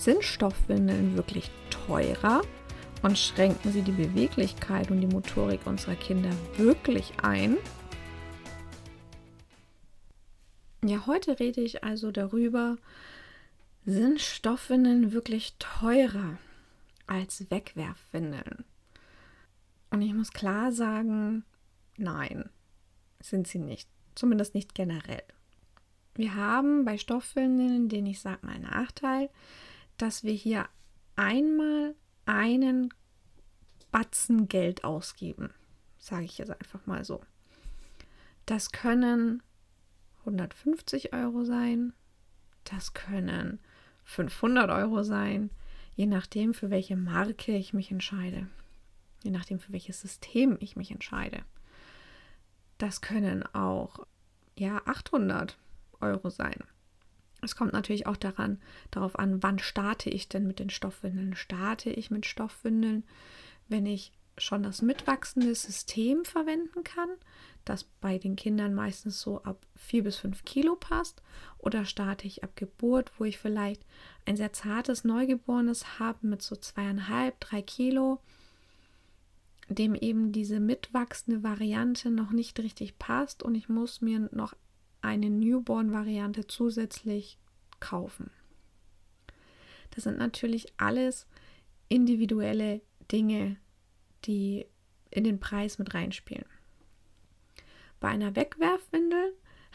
Sind Stoffwindeln wirklich teurer und schränken sie die Beweglichkeit und die Motorik unserer Kinder wirklich ein? Ja, heute rede ich also darüber, sind Stoffwindeln wirklich teurer als Wegwerfwindeln? Und ich muss klar sagen, nein, sind sie nicht. Zumindest nicht generell. Wir haben bei Stoffwindeln, den ich sage mal Nachteil, dass wir hier einmal einen Batzen Geld ausgeben, sage ich jetzt einfach mal so. Das können 150 Euro sein, das können 500 Euro sein, je nachdem, für welche Marke ich mich entscheide, je nachdem, für welches System ich mich entscheide. Das können auch ja 800 Euro sein. Es kommt natürlich auch daran, darauf an, wann starte ich denn mit den Stoffwindeln. Starte ich mit Stoffwindeln, wenn ich schon das mitwachsende System verwenden kann, das bei den Kindern meistens so ab 4 bis 5 Kilo passt, oder starte ich ab Geburt, wo ich vielleicht ein sehr zartes Neugeborenes habe mit so zweieinhalb, drei Kilo, dem eben diese mitwachsende Variante noch nicht richtig passt und ich muss mir noch eine Newborn-Variante zusätzlich kaufen. Das sind natürlich alles individuelle Dinge, die in den Preis mit reinspielen. Bei einer Wegwerfwindel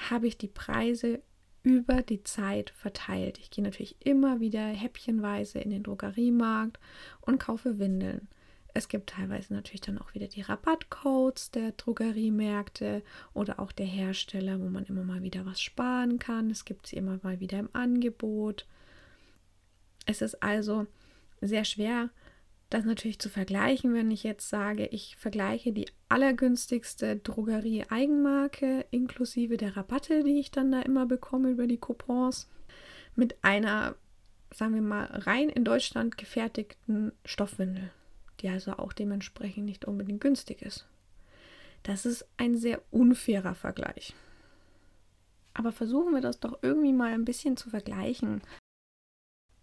habe ich die Preise über die Zeit verteilt. Ich gehe natürlich immer wieder häppchenweise in den Drogeriemarkt und kaufe Windeln. Es gibt teilweise natürlich dann auch wieder die Rabattcodes der Drogeriemärkte oder auch der Hersteller, wo man immer mal wieder was sparen kann. Es gibt sie immer mal wieder im Angebot. Es ist also sehr schwer, das natürlich zu vergleichen, wenn ich jetzt sage, ich vergleiche die allergünstigste Drogerie-Eigenmarke inklusive der Rabatte, die ich dann da immer bekomme über die Coupons, mit einer, sagen wir mal, rein in Deutschland gefertigten Stoffwindel die also auch dementsprechend nicht unbedingt günstig ist. Das ist ein sehr unfairer Vergleich. Aber versuchen wir das doch irgendwie mal ein bisschen zu vergleichen.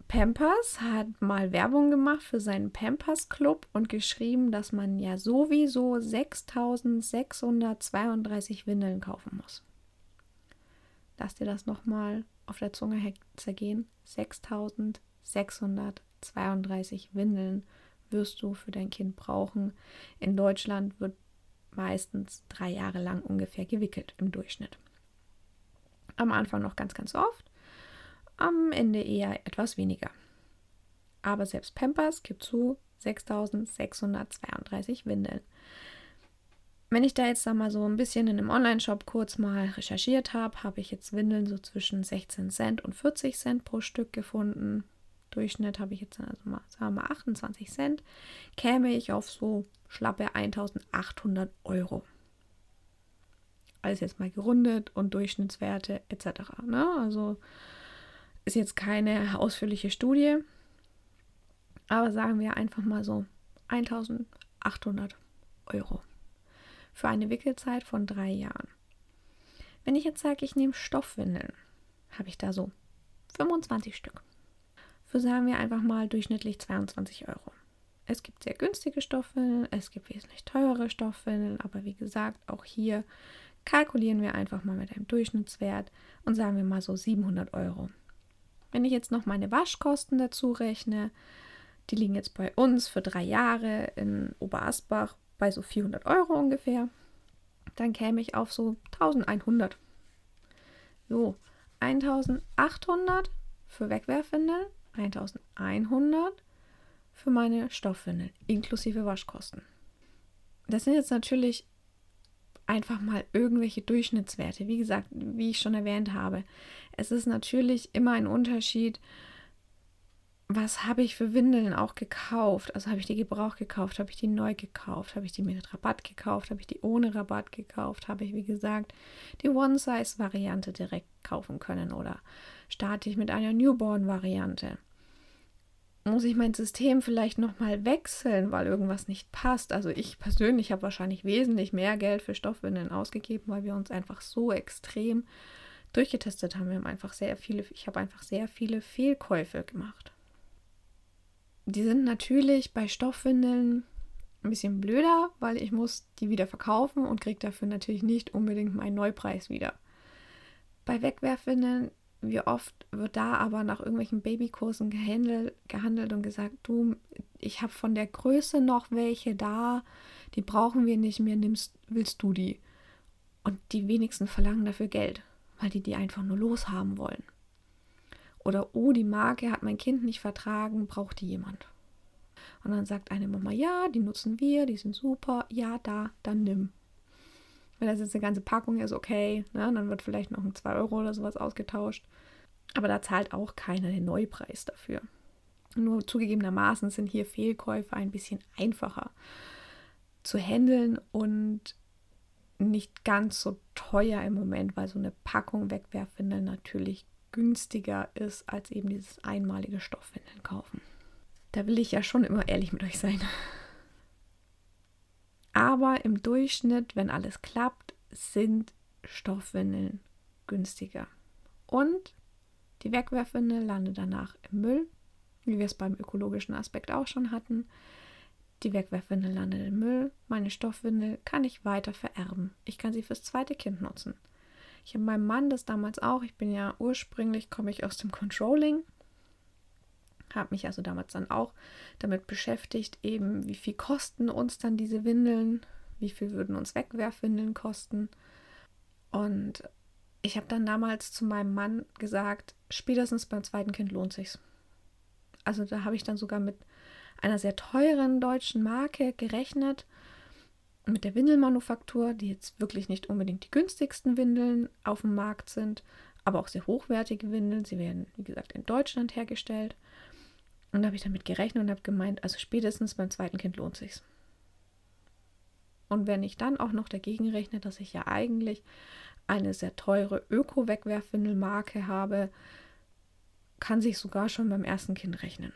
Pampers hat mal Werbung gemacht für seinen Pampers Club und geschrieben, dass man ja sowieso 6632 Windeln kaufen muss. Lass dir das nochmal auf der Zunge zergehen. 6632 Windeln wirst du für dein Kind brauchen. In Deutschland wird meistens drei Jahre lang ungefähr gewickelt im Durchschnitt. Am Anfang noch ganz, ganz oft, am Ende eher etwas weniger. Aber selbst Pampers gibt zu 6632 Windeln. Wenn ich da jetzt da mal so ein bisschen in einem Online-Shop kurz mal recherchiert habe, habe ich jetzt Windeln so zwischen 16 Cent und 40 Cent pro Stück gefunden. Durchschnitt habe ich jetzt also mal, sagen wir mal 28 Cent, käme ich auf so schlappe 1800 Euro. Alles jetzt mal gerundet und Durchschnittswerte etc. Ne? Also ist jetzt keine ausführliche Studie, aber sagen wir einfach mal so 1800 Euro für eine Wickelzeit von drei Jahren. Wenn ich jetzt sage, ich nehme Stoffwindeln, habe ich da so 25 Stück für, sagen wir einfach mal, durchschnittlich 22 Euro. Es gibt sehr günstige Stoffwindeln, es gibt wesentlich teure Stoffwindeln, aber wie gesagt, auch hier kalkulieren wir einfach mal mit einem Durchschnittswert und sagen wir mal so 700 Euro. Wenn ich jetzt noch meine Waschkosten dazu rechne, die liegen jetzt bei uns für drei Jahre in Oberasbach bei so 400 Euro ungefähr, dann käme ich auf so 1100. So, 1800 für Wegwerfwindeln 1100 für meine Stoffwindeln inklusive Waschkosten. Das sind jetzt natürlich einfach mal irgendwelche Durchschnittswerte. Wie gesagt, wie ich schon erwähnt habe, es ist natürlich immer ein Unterschied, was habe ich für Windeln auch gekauft? Also habe ich die Gebrauch gekauft, habe ich die neu gekauft, habe ich die mit Rabatt gekauft, habe ich die ohne Rabatt gekauft, habe ich, wie gesagt, die One-Size-Variante direkt kaufen können oder starte ich mit einer Newborn-Variante? Muss ich mein System vielleicht nochmal wechseln, weil irgendwas nicht passt? Also ich persönlich habe wahrscheinlich wesentlich mehr Geld für Stoffwindeln ausgegeben, weil wir uns einfach so extrem durchgetestet haben. Wir haben einfach sehr viele, ich habe einfach sehr viele Fehlkäufe gemacht. Die sind natürlich bei Stoffwindeln ein bisschen blöder, weil ich muss die wieder verkaufen und kriege dafür natürlich nicht unbedingt meinen Neupreis wieder. Bei Wegwerfwindeln, wie oft wird da aber nach irgendwelchen Babykursen gehandelt, gehandelt und gesagt, du, ich habe von der Größe noch welche da, die brauchen wir nicht mehr, nimmst, willst du die? Und die wenigsten verlangen dafür Geld, weil die die einfach nur loshaben wollen. Oder, oh, die Marke hat mein Kind nicht vertragen, braucht die jemand? Und dann sagt eine Mama, ja, die nutzen wir, die sind super, ja, da, dann nimm. Wenn das jetzt eine ganze Packung ist, okay, ne, dann wird vielleicht noch ein 2 Euro oder sowas ausgetauscht. Aber da zahlt auch keiner den Neupreis dafür. Nur zugegebenermaßen sind hier Fehlkäufe ein bisschen einfacher zu handeln und nicht ganz so teuer im Moment, weil so eine Packung Wegwerfwindeln natürlich günstiger ist als eben dieses einmalige Stoffwindeln kaufen. Da will ich ja schon immer ehrlich mit euch sein. Aber im Durchschnitt, wenn alles klappt, sind Stoffwindeln günstiger. Und die Wegwerfwindel landet danach im Müll, wie wir es beim ökologischen Aspekt auch schon hatten. Die Wegwerfwindel landet im Müll. Meine Stoffwindel kann ich weiter vererben. Ich kann sie fürs zweite Kind nutzen. Ich habe meinem Mann das damals auch. Ich bin ja ursprünglich, komme ich aus dem Controlling. Habe mich also damals dann auch damit beschäftigt, eben wie viel kosten uns dann diese Windeln, wie viel würden uns Wegwerfwindeln kosten. Und ich habe dann damals zu meinem Mann gesagt, spätestens beim zweiten Kind lohnt sich's. Also da habe ich dann sogar mit einer sehr teuren deutschen Marke gerechnet mit der Windelmanufaktur, die jetzt wirklich nicht unbedingt die günstigsten Windeln auf dem Markt sind, aber auch sehr hochwertige Windeln. Sie werden, wie gesagt, in Deutschland hergestellt. Und da habe ich damit gerechnet und habe gemeint, also spätestens beim zweiten Kind lohnt sich's. Und wenn ich dann auch noch dagegen rechne, dass ich ja eigentlich eine sehr teure Öko-Wegwerfwindelmarke habe, kann sich sogar schon beim ersten Kind rechnen.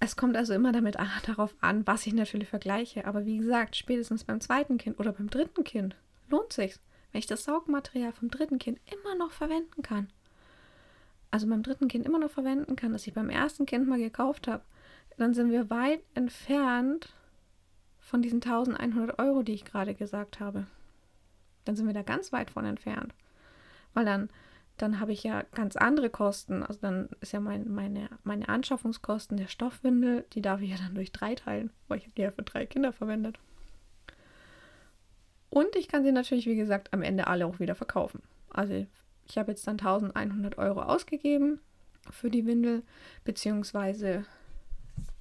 Es kommt also immer damit darauf an, was ich natürlich vergleiche. Aber wie gesagt, spätestens beim zweiten Kind oder beim dritten Kind lohnt sich's, wenn ich das Saugmaterial vom dritten Kind immer noch verwenden kann. Also beim dritten Kind immer noch verwenden kann, das ich beim ersten Kind mal gekauft habe, dann sind wir weit entfernt von diesen 1100 Euro, die ich gerade gesagt habe. Dann sind wir da ganz weit von entfernt. Weil dann dann habe ich ja ganz andere Kosten. Also dann ist ja mein, meine, meine Anschaffungskosten der Stoffwindel, die darf ich ja dann durch drei teilen, weil ich die ja für drei Kinder verwendet. Und ich kann sie natürlich, wie gesagt, am Ende alle auch wieder verkaufen. Also ich habe jetzt dann 1100 Euro ausgegeben für die Windel, beziehungsweise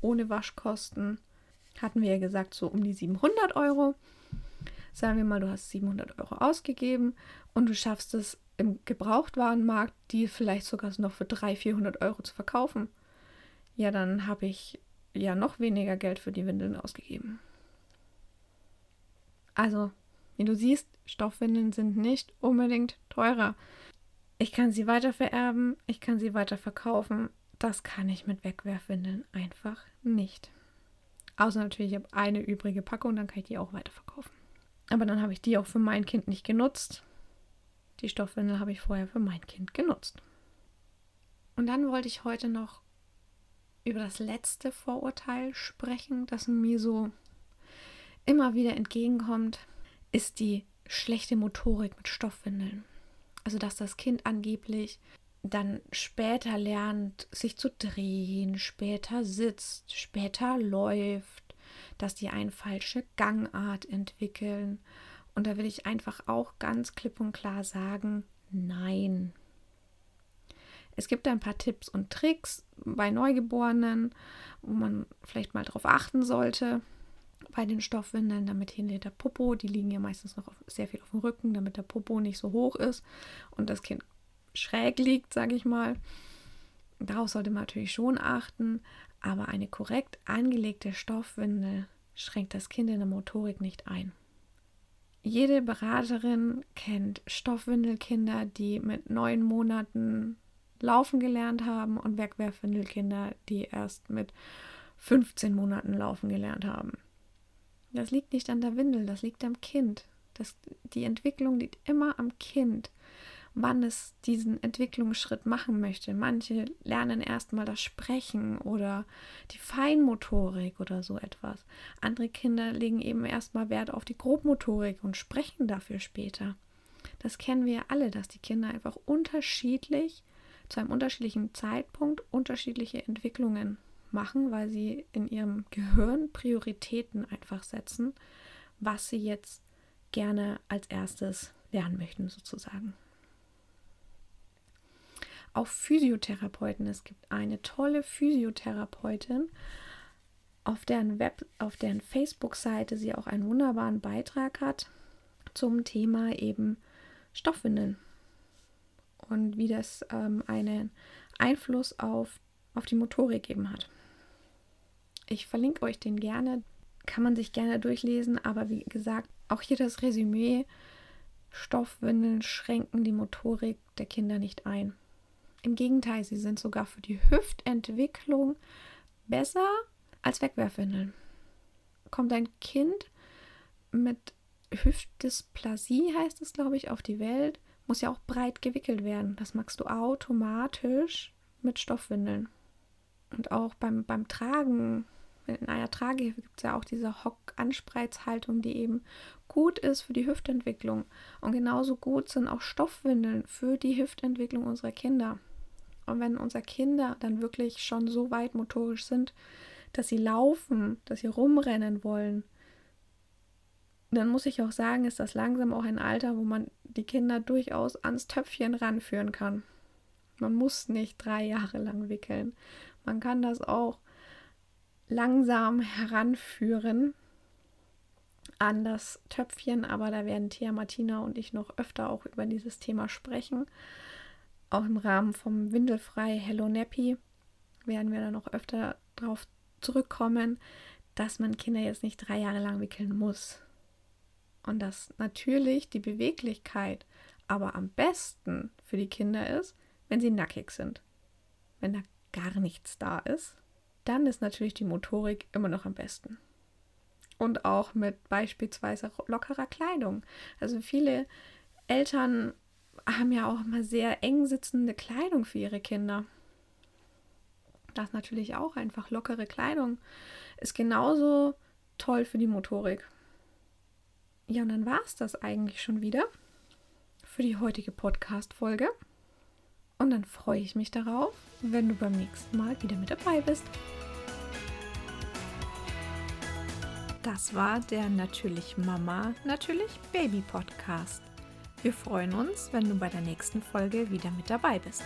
ohne Waschkosten hatten wir ja gesagt, so um die 700 Euro. Sagen wir mal, du hast 700 Euro ausgegeben und du schaffst es im Gebrauchtwarenmarkt, die vielleicht sogar noch für 300, 400 Euro zu verkaufen, ja, dann habe ich ja noch weniger Geld für die Windeln ausgegeben. Also, wie du siehst, Stoffwindeln sind nicht unbedingt teurer. Ich kann sie weiter vererben, ich kann sie weiter verkaufen. Das kann ich mit Wegwerfwindeln einfach nicht. Außer natürlich, ich habe eine übrige Packung, dann kann ich die auch weiterverkaufen. Aber dann habe ich die auch für mein Kind nicht genutzt. Die Stoffwindel habe ich vorher für mein Kind genutzt. Und dann wollte ich heute noch über das letzte Vorurteil sprechen, das mir so immer wieder entgegenkommt, ist die schlechte Motorik mit Stoffwindeln. Also, dass das Kind angeblich dann später lernt, sich zu drehen, später sitzt, später läuft, dass die eine falsche Gangart entwickeln und da will ich einfach auch ganz klipp und klar sagen, nein. Es gibt ein paar Tipps und Tricks bei Neugeborenen, wo man vielleicht mal darauf achten sollte. Bei den Stoffwindeln, damit hinter der Popo, die liegen ja meistens noch sehr viel auf dem Rücken, damit der Popo nicht so hoch ist und das Kind schräg liegt, sage ich mal. Darauf sollte man natürlich schon achten, aber eine korrekt angelegte Stoffwindel schränkt das Kind in der Motorik nicht ein. Jede Beraterin kennt Stoffwindelkinder, die mit neun Monaten laufen gelernt haben und Wegwerfwindelkinder, die erst mit 15 Monaten laufen gelernt haben. Das liegt nicht an der Windel, das liegt am Kind. Das, die Entwicklung liegt immer am Kind wann es diesen Entwicklungsschritt machen möchte. Manche lernen erstmal das Sprechen oder die Feinmotorik oder so etwas. Andere Kinder legen eben erstmal Wert auf die Grobmotorik und sprechen dafür später. Das kennen wir alle, dass die Kinder einfach unterschiedlich zu einem unterschiedlichen Zeitpunkt unterschiedliche Entwicklungen machen, weil sie in ihrem Gehirn Prioritäten einfach setzen, was sie jetzt gerne als erstes lernen möchten, sozusagen auch Physiotherapeuten. Es gibt eine tolle Physiotherapeutin, auf deren Web, auf deren Facebook-Seite sie auch einen wunderbaren Beitrag hat zum Thema eben Stoffwindeln und wie das ähm, einen Einfluss auf, auf die Motorik eben hat. Ich verlinke euch den gerne, kann man sich gerne durchlesen, aber wie gesagt, auch hier das Resümee, Stoffwindeln schränken die Motorik der Kinder nicht ein. Im Gegenteil, sie sind sogar für die Hüftentwicklung besser als Wegwerfwindeln. Kommt ein Kind mit Hüftdysplasie, heißt es, glaube ich, auf die Welt, muss ja auch breit gewickelt werden. Das machst du automatisch mit Stoffwindeln. Und auch beim, beim Tragen, in einer Tragehilfe gibt es ja auch diese Hock-Anspreizhaltung, die eben gut ist für die Hüftentwicklung. Und genauso gut sind auch Stoffwindeln für die Hüftentwicklung unserer Kinder. Und wenn unsere Kinder dann wirklich schon so weit motorisch sind, dass sie laufen, dass sie rumrennen wollen, dann muss ich auch sagen, ist das langsam auch ein Alter, wo man die Kinder durchaus ans Töpfchen ranführen kann. Man muss nicht drei Jahre lang wickeln. Man kann das auch langsam heranführen an das Töpfchen, aber da werden Thea Martina und ich noch öfter auch über dieses Thema sprechen. Auch im Rahmen vom Windelfrei Hello Nappy werden wir dann noch öfter darauf zurückkommen, dass man Kinder jetzt nicht drei Jahre lang wickeln muss. Und dass natürlich die Beweglichkeit aber am besten für die Kinder ist, wenn sie nackig sind. Wenn da gar nichts da ist, dann ist natürlich die Motorik immer noch am besten. Und auch mit beispielsweise lockerer Kleidung. Also viele Eltern haben ja auch immer sehr eng sitzende Kleidung für ihre Kinder. Das natürlich auch einfach lockere Kleidung ist genauso toll für die Motorik. Ja, und dann war es das eigentlich schon wieder für die heutige Podcast-Folge. Und dann freue ich mich darauf, wenn du beim nächsten Mal wieder mit dabei bist. Das war der Natürlich Mama, Natürlich Baby Podcast. Wir freuen uns, wenn du bei der nächsten Folge wieder mit dabei bist.